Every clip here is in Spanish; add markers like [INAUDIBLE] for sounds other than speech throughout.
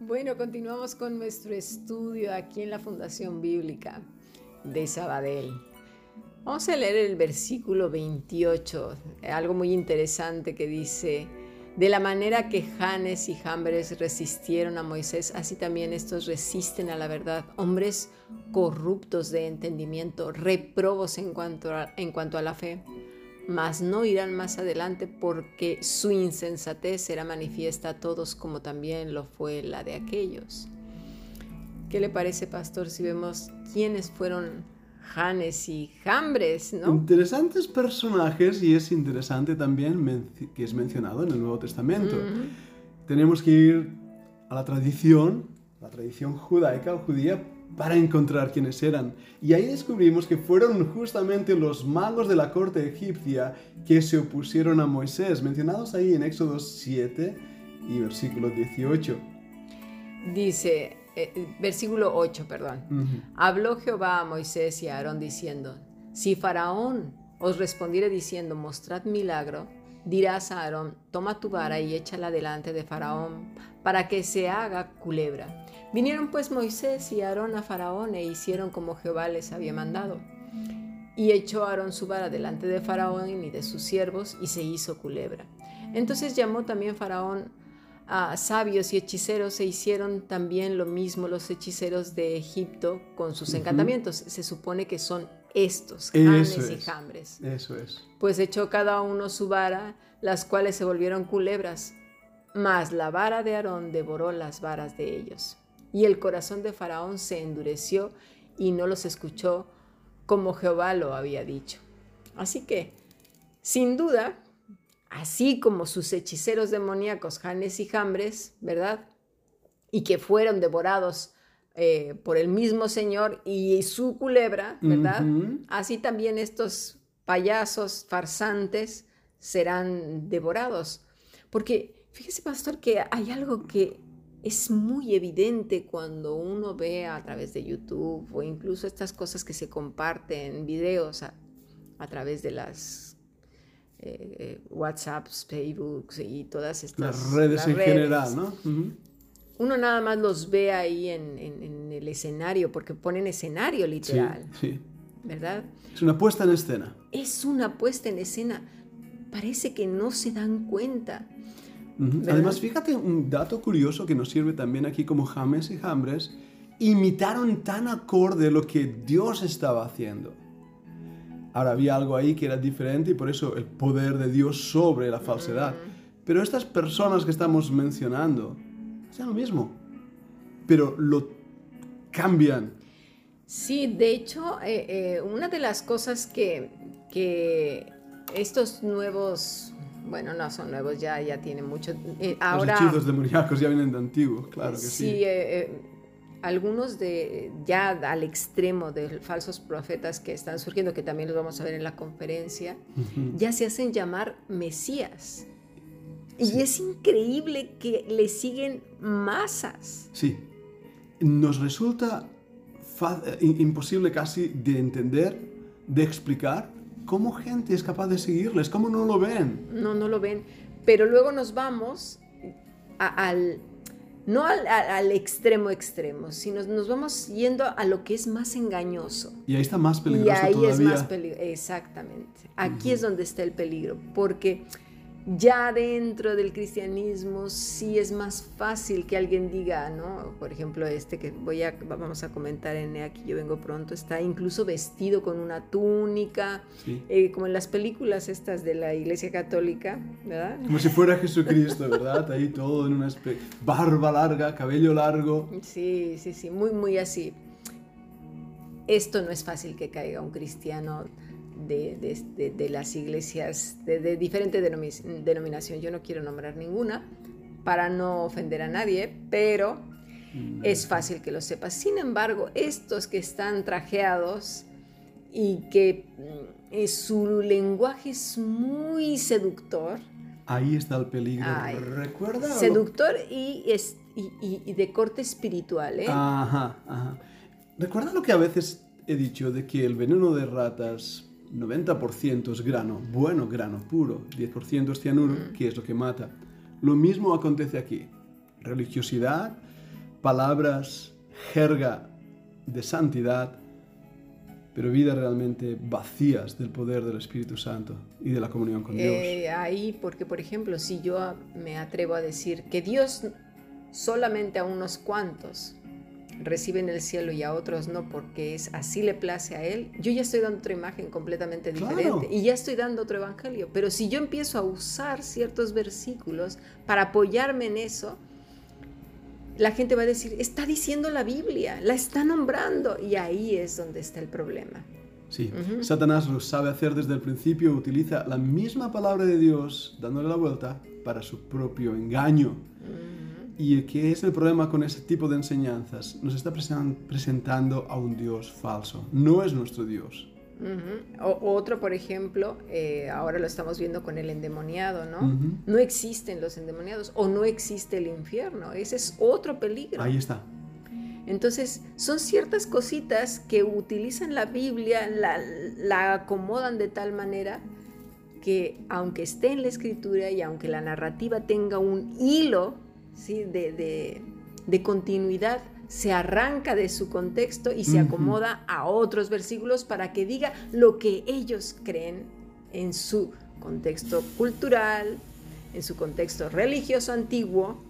Bueno, continuamos con nuestro estudio aquí en la Fundación Bíblica de Sabadell. Vamos a leer el versículo 28, algo muy interesante que dice, de la manera que Janes y Jambres resistieron a Moisés, así también estos resisten a la verdad, hombres corruptos de entendimiento, reprobos en cuanto a, en cuanto a la fe mas no irán más adelante porque su insensatez será manifiesta a todos como también lo fue la de aquellos. ¿Qué le parece, pastor, si vemos quiénes fueron Janes y Jambres, ¿no? Interesantes personajes y es interesante también que es mencionado en el Nuevo Testamento. Tenemos que ir a la tradición, la tradición judaica o judía, para encontrar quiénes eran. Y ahí descubrimos que fueron justamente los magos de la corte egipcia que se opusieron a Moisés, mencionados ahí en Éxodo 7 y versículo 18. Dice, eh, versículo 8, perdón. Habló Jehová a Moisés y a Aarón diciendo, si Faraón os respondiere diciendo, mostrad milagro, dirás a Aarón, toma tu vara y échala delante de Faraón, para que se haga culebra Vinieron pues Moisés y Aarón a Faraón e hicieron como Jehová les había mandado. Y echó Aarón su vara delante de Faraón y de sus siervos y se hizo culebra. Entonces llamó también Faraón a sabios y hechiceros e hicieron también lo mismo los hechiceros de Egipto con sus encantamientos. Se supone que son estos, Janes y Jambres. Eso es. Pues echó cada uno su vara, las cuales se volvieron culebras, mas la vara de Aarón devoró las varas de ellos. Y el corazón de Faraón se endureció y no los escuchó como Jehová lo había dicho. Así que, sin duda, así como sus hechiceros demoníacos, Janes y Jambres, ¿verdad? Y que fueron devorados eh, por el mismo Señor y su culebra, ¿verdad? Así también estos payasos farsantes serán devorados. Porque fíjese, pastor, que hay algo que es muy evidente cuando uno ve a través de YouTube o incluso estas cosas que se comparten, videos a, través de las eh, eh, WhatsApps, Facebooks y todas estas las redes en general, ¿no? Uno nada más los ve ahí en, el escenario, porque ponen escenario literal. Sí, ¿Verdad? Es una puesta en escena. Es una puesta en escena. Parece que no se dan cuenta Además, fíjate un dato curioso que nos sirve también aquí como James y Jambres, imitaron tan acorde lo que Dios estaba haciendo. Ahora había algo ahí que era diferente y por eso el poder de Dios sobre la falsedad. Pero estas personas que estamos mencionando hacen lo mismo, pero lo cambian. Sí, de hecho, eh, eh, una de las cosas que, que estos nuevos bueno, no son nuevos, ya, ya tienen mucho. Eh, ahora, Los hechizos demoníacos ya vienen de antiguo, claro que sí. Sí, eh, eh, algunos de ya al extremo de falsos profetas que están surgiendo, que también los vamos a ver en la conferencia, ya se hacen llamar Mesías. Y es increíble que le siguen masas. Sí. Nos resulta imposible casi de entender, de explicar, ¿Cómo gente es capaz de seguirles? ¿Cómo no lo ven? No, no lo ven. Pero luego nos vamos al, no al, extremo extremo, sino nos vamos yendo a lo que es más engañoso. Y ahí está más peligroso. Y ahí es más peligroso. Exactamente. Aquí es donde está el peligro. Porque ya dentro del cristianismo sí es más fácil que alguien diga, ¿no? Por ejemplo, este que voy a, vamos a comentar en Aquí yo vengo pronto, está incluso vestido con una túnica, eh, como en las películas estas de la Iglesia Católica, ¿verdad? Como si fuera Jesucristo, ¿verdad? Ahí todo en una especie, barba larga, cabello largo. Sí, sí, sí, muy, muy así. Esto no es fácil que caiga un cristiano de, las iglesias de, diferente denominación. Yo no quiero nombrar ninguna para no ofender a nadie, pero mm. es fácil que lo sepas. Sin embargo, estos que están trajeados y que mm, su lenguaje es muy seductor. Ahí está el peligro. ¿Recuerda? Seductor y, es, y, de corte espiritual. ¿eh? Ajá, ajá. ¿Recuerda lo que a veces he dicho de que el veneno de ratas 90% es grano, bueno grano puro, 10% es cianuro, mm. que es lo que mata. Lo mismo acontece aquí. Religiosidad, palabras, jerga de santidad, pero vidas realmente vacías del poder del Espíritu Santo y de la comunión con Dios. Eh, ahí, porque por ejemplo, si yo me atrevo a decir que Dios solamente a unos cuantos reciben el cielo y a otros no porque es así le place a él, yo ya estoy dando otra imagen completamente diferente y ya estoy dando otro evangelio. Pero si yo empiezo a usar ciertos versículos para apoyarme en eso, la gente va a decir, está diciendo la Biblia, la está nombrando y ahí es donde está el problema. Sí, Satanás lo sabe hacer desde el principio, utiliza la misma palabra de Dios dándole la vuelta para su propio engaño. ¿Y qué es el problema con ese tipo de enseñanzas? Nos está presentando a un Dios falso. No es nuestro Dios. o, otro, por ejemplo, eh, ahora lo estamos viendo con el endemoniado, ¿no? No existen los endemoniados o no existe el infierno. Ese es otro peligro. Ahí está. Entonces, son ciertas cositas que utilizan la Biblia, la, la acomodan de tal manera que aunque esté en la escritura y aunque la narrativa tenga un hilo, de, continuidad, se arranca de su contexto y se acomoda a otros versículos para que diga lo que ellos creen en su contexto cultural, en su contexto religioso antiguo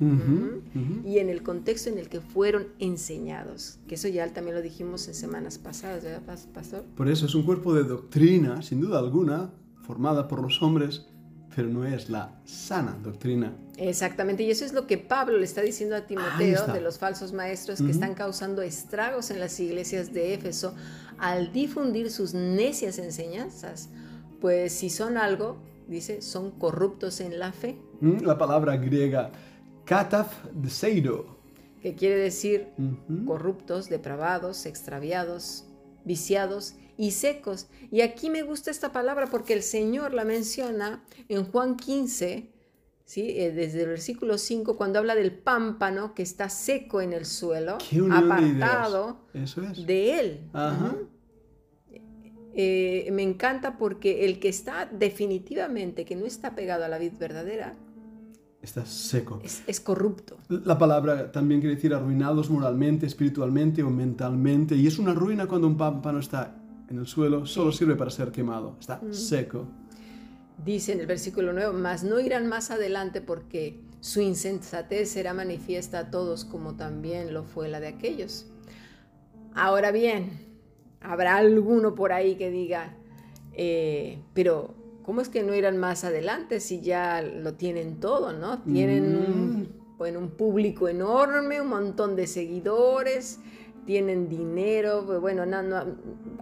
y en el contexto en el que fueron enseñados. Que eso ya también lo dijimos en semanas pasadas, ¿verdad, Pastor? Por eso es un cuerpo de doctrina, sin duda alguna, formada por los hombres, pero no es la sana doctrina. Exactamente, y eso es lo que Pablo le está diciendo a Timoteo de los falsos maestros que están causando estragos en las iglesias de Éfeso al difundir sus necias enseñanzas. Pues si son algo, dice, son corruptos en la fe. Mm, la palabra griega kataf seido. que quiere decir corruptos, depravados, extraviados, viciados y secos. Y aquí me gusta esta palabra porque el Señor la menciona en Juan 15, ¿sí? Eh, desde el versículo 5, cuando habla del pámpano que está seco en el suelo, apartado de, él. Eh, me encanta porque el que está definitivamente, que no está pegado a la vid verdadera, está seco. Es, es, corrupto. La palabra también quiere decir arruinados moralmente, espiritualmente o mentalmente. Y es una ruina cuando un pámpano está en el suelo solo sirve para ser quemado, está mm. seco. Dice en el versículo 9, mas no irán más adelante porque su insensatez será manifiesta a todos como también lo fue la de aquellos. Ahora bien, habrá alguno por ahí que diga, eh, pero ¿cómo es que no irán más adelante si ya lo tienen todo, no? Tienen un, mm. un público enorme, un montón de seguidores, tienen dinero, bueno, no, no,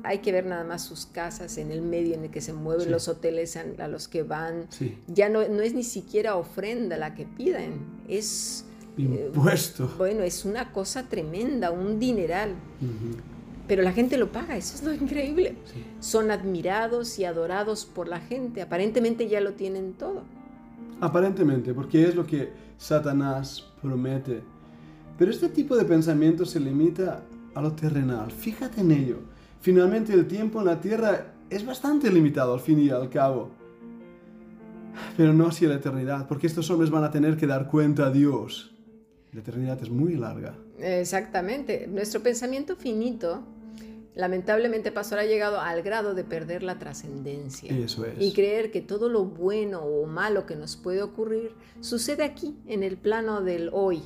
hay que ver nada más sus casas en el medio en el que se mueven, los hoteles a, los que van. Ya no, no es ni siquiera ofrenda la que piden, es... Eh, Impuesto. bueno, es una cosa tremenda, un dineral. Pero la gente lo paga, eso es lo increíble. Son admirados y adorados por la gente, aparentemente ya lo tienen todo. Aparentemente, porque es lo que Satanás promete. Pero este tipo de pensamiento se limita a lo terrenal. Fíjate en ello. Finalmente el tiempo en la tierra es bastante limitado al fin y al cabo. Pero no así la eternidad, porque estos hombres van a tener que dar cuenta a Dios. La eternidad es muy larga. Exactamente. Nuestro pensamiento finito, lamentablemente, Pastor, ha llegado al grado de perder la trascendencia. Eso es. Y creer que todo lo bueno o malo que nos puede ocurrir sucede aquí, en el plano del hoy,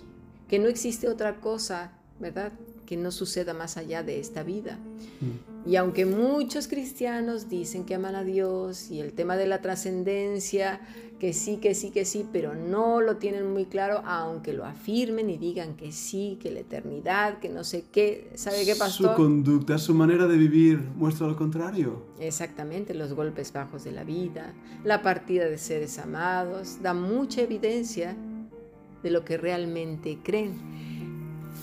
que no existe otra cosa, ¿verdad? Que no suceda más allá de esta vida. Mm. Y aunque muchos cristianos dicen que aman a Dios y el tema de la trascendencia, que sí, que sí, que sí, pero no lo tienen muy claro, aunque lo afirmen y digan que sí, que la eternidad, que no sé qué, ¿sabe qué pasó? Su conducta, su manera de vivir muestra lo contrario. Exactamente, los golpes bajos de la vida, la partida de seres amados, da mucha evidencia de lo que realmente creen.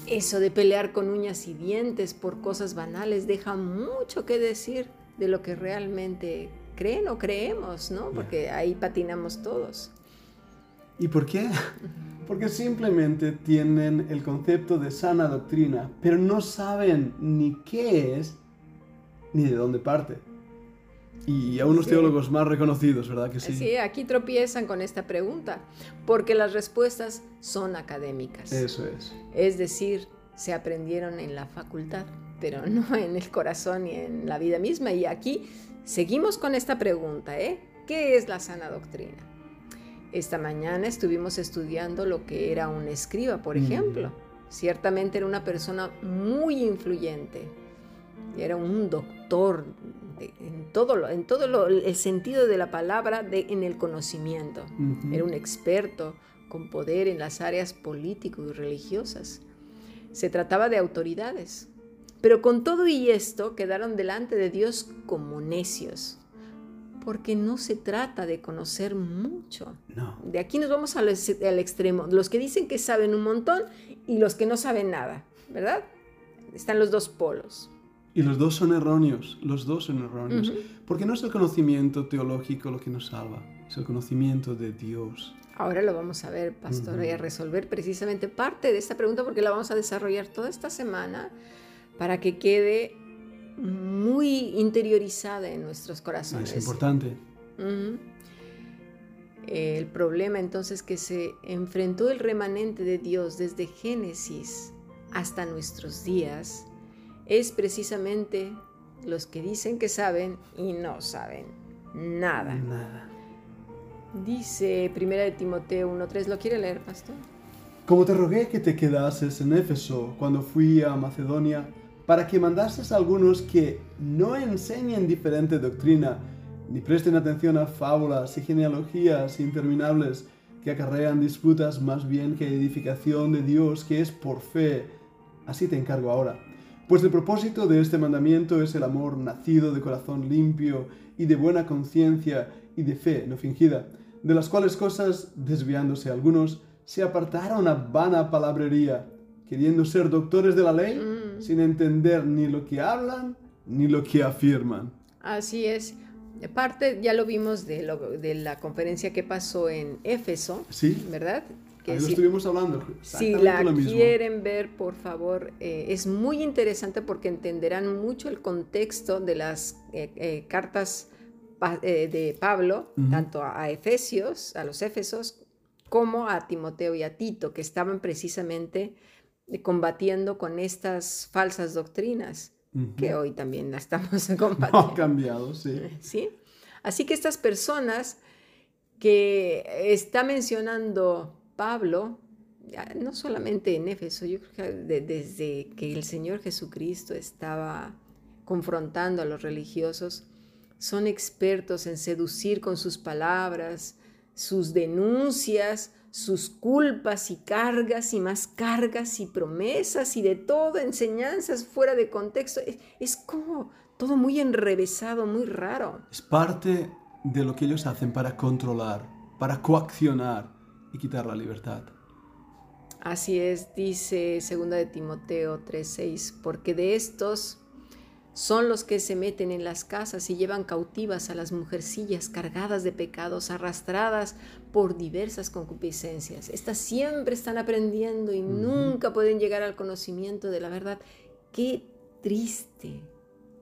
Eso de pelear con uñas y dientes por cosas banales deja mucho que decir de lo que realmente creen o creemos, ¿no? Porque ahí patinamos todos. ¿Y por qué? [LAUGHS] Porque simplemente tienen el concepto de sana doctrina, pero no saben ni qué es ni de dónde parte. Y a unos Sí. teólogos más reconocidos, ¿verdad que sí? Sí, aquí tropiezan con esta pregunta, porque las respuestas son académicas. Eso es. Es decir, se aprendieron en la facultad, pero no [LAUGHS] en el corazón ni en la vida misma. Y aquí seguimos con esta pregunta, ¿eh? ¿Qué es la sana doctrina? Esta mañana estuvimos estudiando lo que era un escriba, por Mm. ejemplo. Ciertamente era una persona muy influyente. Era un doctor de- en todo, lo- en todo lo- el sentido de la palabra de, en el conocimiento. Era un experto con poder en las áreas político y religiosas. Se trataba de autoridades. Pero con todo y esto quedaron delante de Dios como necios, porque no se trata de conocer mucho. No. De aquí nos vamos al extremo, los que dicen que saben un montón y los que no saben nada, ¿verdad? Están los dos polos. Y los dos son erróneos, los dos son erróneos. Porque no es el conocimiento teológico lo que nos salva, es el conocimiento de Dios. Ahora lo vamos a ver, pastor, y a resolver precisamente parte de esta pregunta porque la vamos a desarrollar toda esta semana para que quede muy interiorizada en nuestros corazones. Es importante. El problema entonces que se enfrentó el remanente de Dios desde Génesis hasta nuestros días es precisamente los que dicen que saben y no saben nada. Nada. Dice Primera de Timoteo 1.3, ¿lo quiere leer, pastor? Como te rogué que te quedases en Éfeso cuando fui a Macedonia, para que mandases a algunos que no enseñen diferente doctrina, ni presten atención a fábulas y genealogías interminables que acarrean disputas más bien que edificación de Dios que es por fe. Así te encargo ahora. Pues el propósito de este mandamiento es el amor nacido de corazón limpio y de buena conciencia y de fe no fingida, de las cuales cosas, desviándose algunos, se apartaron a vana palabrería, queriendo ser doctores de la ley, Mm. sin entender ni lo que hablan ni lo que afirman. Así es. Parte, ya lo vimos de, lo- de la conferencia que pasó en Éfeso, ¿Sí? ¿verdad? Que Ahí lo si- estuvimos hablando. Si la lo mismo. quieren ver, por favor, eh, es muy interesante porque entenderán mucho el contexto de las eh, eh, cartas pa- de Pablo, tanto a, Efesios, a los Éfesos, como a Timoteo y a Tito, que estaban precisamente combatiendo con estas falsas doctrinas, que hoy también la estamos [LAUGHS] No ha combatiendo. cambiado, sí. ¿sí? Así que estas personas que está mencionando Pablo, no solamente en Éfeso, yo creo que de- desde que el Señor Jesucristo estaba confrontando a los religiosos, son expertos en seducir con sus palabras, sus denuncias, sus culpas y cargas y más cargas y promesas y de todo, enseñanzas fuera de contexto. Es como todo muy enrevesado, muy raro. Es parte de lo que ellos hacen para controlar, para coaccionar y quitar la libertad. Así es, dice 2 de Timoteo 3:6, porque de estos son los que se meten en las casas y llevan cautivas a las mujercillas cargadas de pecados, arrastradas por diversas concupiscencias. Estas siempre están aprendiendo y nunca pueden llegar al conocimiento de la verdad. Qué triste.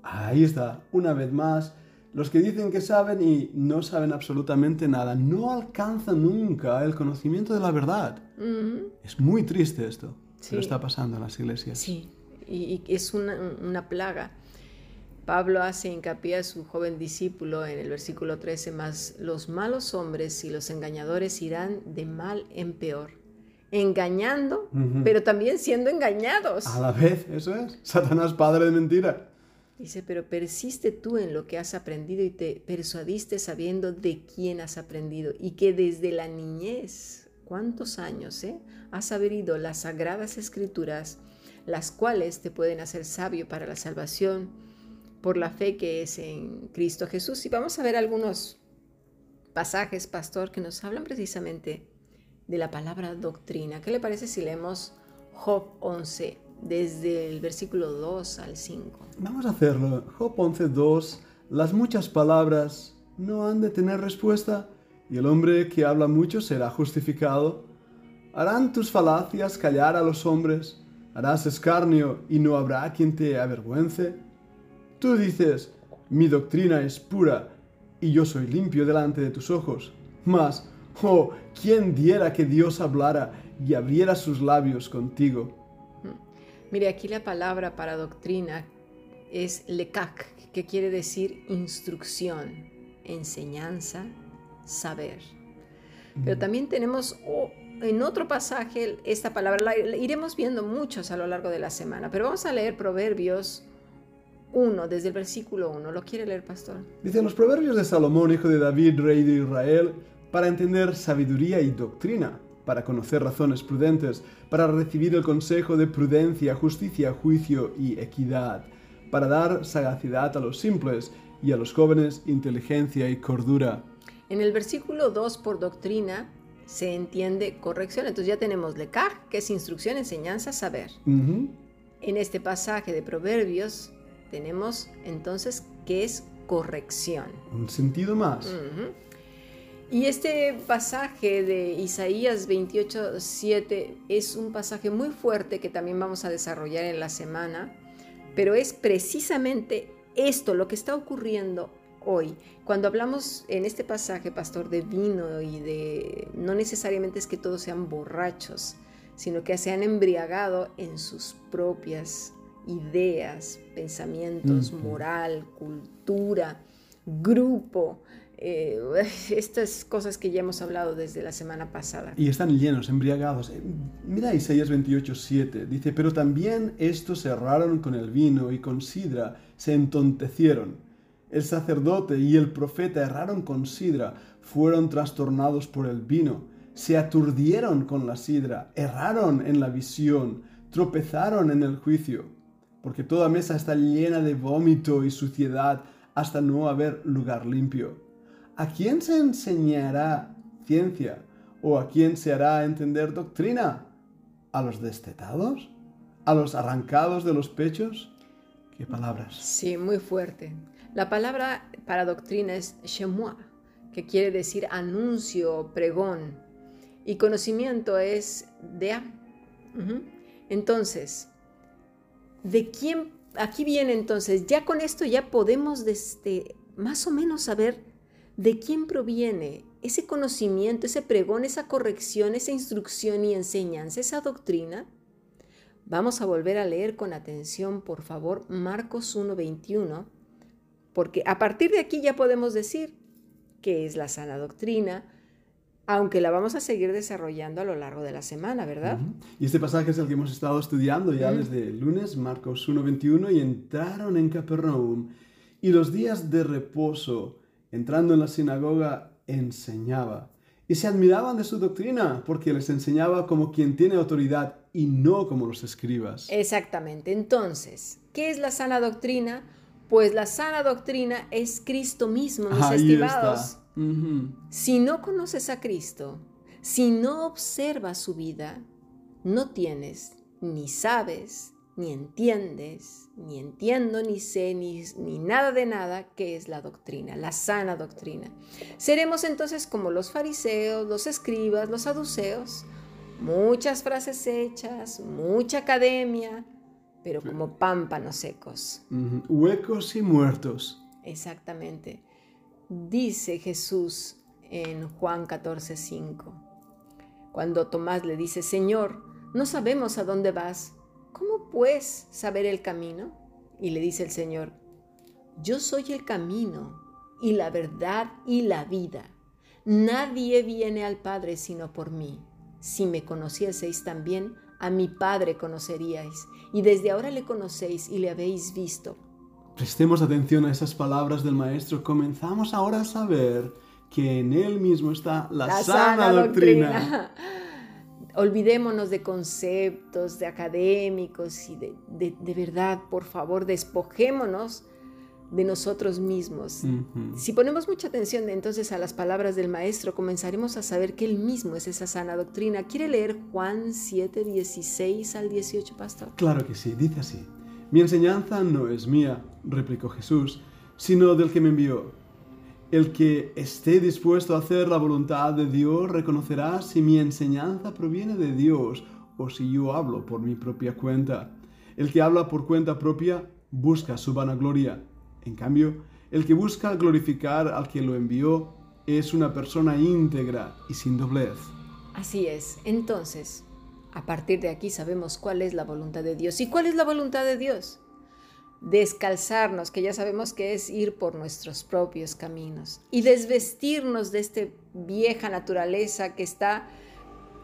Ahí está, una vez más, los que dicen que saben y no saben absolutamente nada, no alcanzan nunca el conocimiento de la verdad. Es muy triste esto, Sí. pero está pasando en las iglesias. Sí, y, y es una, una plaga. Pablo hace hincapié a su joven discípulo en el versículo 13, más los malos hombres y los engañadores irán de mal en peor, engañando, pero también siendo engañados. A la vez, eso es. Satanás, padre de mentira. Dice, pero persiste tú en lo que has aprendido y te persuadiste sabiendo de quién has aprendido y que desde la niñez, ¿cuántos años, eh? Has sabido las sagradas escrituras, las cuales te pueden hacer sabio para la salvación por la fe que es en Cristo Jesús. Y vamos a ver algunos pasajes, pastor, que nos hablan precisamente de la palabra doctrina. ¿Qué le parece si leemos Job 11, desde el versículo 2 al 5? Vamos a hacerlo. Job 11.2. Las muchas palabras no han de tener respuesta, y el hombre que habla mucho será justificado. Harán tus falacias callar a los hombres, harás escarnio y no habrá quien te avergüence. Tú dices, Mi doctrina es pura y yo soy limpio delante de tus ojos. Mas, oh, ¿quién diera que Dios hablara y abriera sus labios contigo? Mire, aquí la palabra para doctrina es lekak, que quiere decir instrucción, enseñanza, saber. Pero también tenemos oh, en otro pasaje esta palabra, la iremos viendo muchos a lo largo de la semana, pero vamos a leer Proverbios 1, desde el versículo 1. ¿Lo quiere leer, pastor? Dice los Proverbios de Salomón, hijo de David, rey de Israel, para entender sabiduría y doctrina, para conocer razones prudentes, para recibir el consejo de prudencia, justicia, juicio y equidad, para dar sagacidad a los simples y a los jóvenes inteligencia y cordura. En el versículo 2, por doctrina, se entiende corrección. Entonces ya tenemos lekaj, que es instrucción, enseñanza, saber. En este pasaje de Proverbios tenemos entonces que es corrección. Un sentido más. Y este pasaje de Isaías 28, 7 es un pasaje muy fuerte que también vamos a desarrollar en la semana, pero es precisamente esto lo que está ocurriendo hoy. Cuando hablamos en este pasaje, pastor, de vino y de, no necesariamente es que todos sean borrachos, sino que se han embriagado en sus propias ideas, pensamientos, moral, cultura, grupo. Eh, [LAUGHS] estas cosas que ya hemos hablado desde la semana pasada. Y están llenos, embriagados. Eh, mira Isaías 28, 7. Dice, pero también estos erraron con el vino y con sidra, se entontecieron. El sacerdote y el profeta erraron con sidra, fueron trastornados por el vino, se aturdieron con la sidra, erraron en la visión, tropezaron en el juicio porque toda mesa está llena de vómito y suciedad hasta no haber lugar limpio. ¿A quién se enseñará ciencia? ¿O a quién se hará entender doctrina? ¿A los destetados? ¿A los arrancados de los pechos? ¿Qué palabras? Sí, muy fuerte. La palabra para doctrina es shemua, que quiere decir anuncio, pregón. Y conocimiento es dea. Entonces, de quién, aquí viene entonces, ya con esto ya podemos desde, más o menos saber de quién proviene ese conocimiento, ese pregón, esa corrección, esa instrucción y enseñanza, esa doctrina. Vamos a volver a leer con atención, por favor, Marcos 1.21, porque a partir de aquí ya podemos decir qué es la sana doctrina, aunque la vamos a seguir desarrollando a lo largo de la semana, ¿verdad? Y este pasaje es el que hemos estado estudiando ya desde el lunes, Marcos 1.21, y entraron en Capernaum, y los días de reposo, entrando en la sinagoga, enseñaba. Y se admiraban de su doctrina, porque les enseñaba como quien tiene autoridad y no como los escribas. Exactamente. Entonces, ¿qué es la sana doctrina? Pues la sana doctrina es Cristo mismo, mis estimados. Si no conoces a Cristo, si no observas su vida, no tienes, ni sabes, ni entiendes, ni entiendo, ni sé, ni, ni, nada de nada que es la doctrina, la sana doctrina. Seremos entonces como los fariseos, los escribas, los saduceos, muchas frases hechas, mucha academia, pero como pámpanos secos. Huecos y muertos. Exactamente dice Jesús en Juan 14:5. Cuando Tomás le dice, Señor, no sabemos a dónde vas, ¿cómo puedes saber el camino? Y le dice el Señor, yo soy el camino y la verdad y la vida. Nadie viene al Padre sino por mí. Si me conocieseis también, a mi Padre conoceríais, y desde ahora le conocéis y le habéis visto. Prestemos atención a esas palabras del Maestro. Comenzamos ahora a saber que en Él mismo está la, sana, doctrina. Olvidémonos de conceptos, de académicos y de, verdad, por favor, despojémonos de nosotros mismos. Si ponemos mucha atención entonces a las palabras del Maestro, comenzaremos a saber que Él mismo es esa sana doctrina. ¿Quiere leer Juan 7, 16 al 18, Pastor? Claro que sí, dice así. Mi enseñanza no es mía, replicó Jesús, sino del que me envió. El que esté dispuesto a hacer la voluntad de Dios reconocerá si mi enseñanza proviene de Dios o si yo hablo por mi propia cuenta. El que habla por cuenta propia busca su vanagloria. En cambio, El que busca glorificar al que lo envió es una persona íntegra y sin doblez. Así es. Entonces, a partir de aquí sabemos cuál es la voluntad de Dios. ¿Y cuál es la voluntad de Dios? Descalzarnos, que ya sabemos que es ir por nuestros propios caminos, y desvestirnos de esta vieja naturaleza que está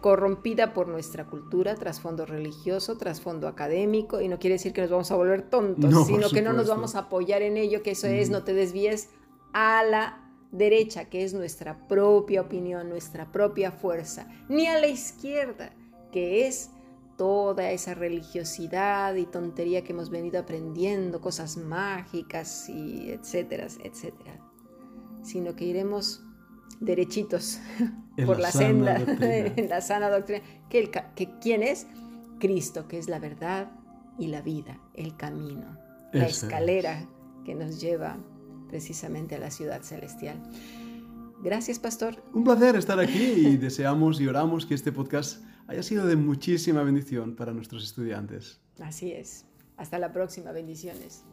corrompida por nuestra cultura, trasfondo religioso, trasfondo académico, y no quiere decir que nos vamos a volver tontos, sino que no nos vamos a apoyar en ello, que eso es, no te desvíes a la derecha, que es nuestra propia opinión, nuestra propia fuerza, ni a la izquierda, que es toda esa religiosidad y tontería que hemos venido aprendiendo, cosas mágicas y etcétera, etcétera, sino que iremos derechitos [LAUGHS] por la, senda, [LAUGHS] en la sana doctrina. Que, que, ¿Quién es? Cristo, que es la verdad y la vida, el camino, la escalera que nos lleva precisamente a la ciudad celestial. Gracias, pastor. Un placer estar aquí y deseamos y oramos que este podcast haya sido de muchísima bendición para nuestros estudiantes. Así es. Hasta la próxima. Bendiciones.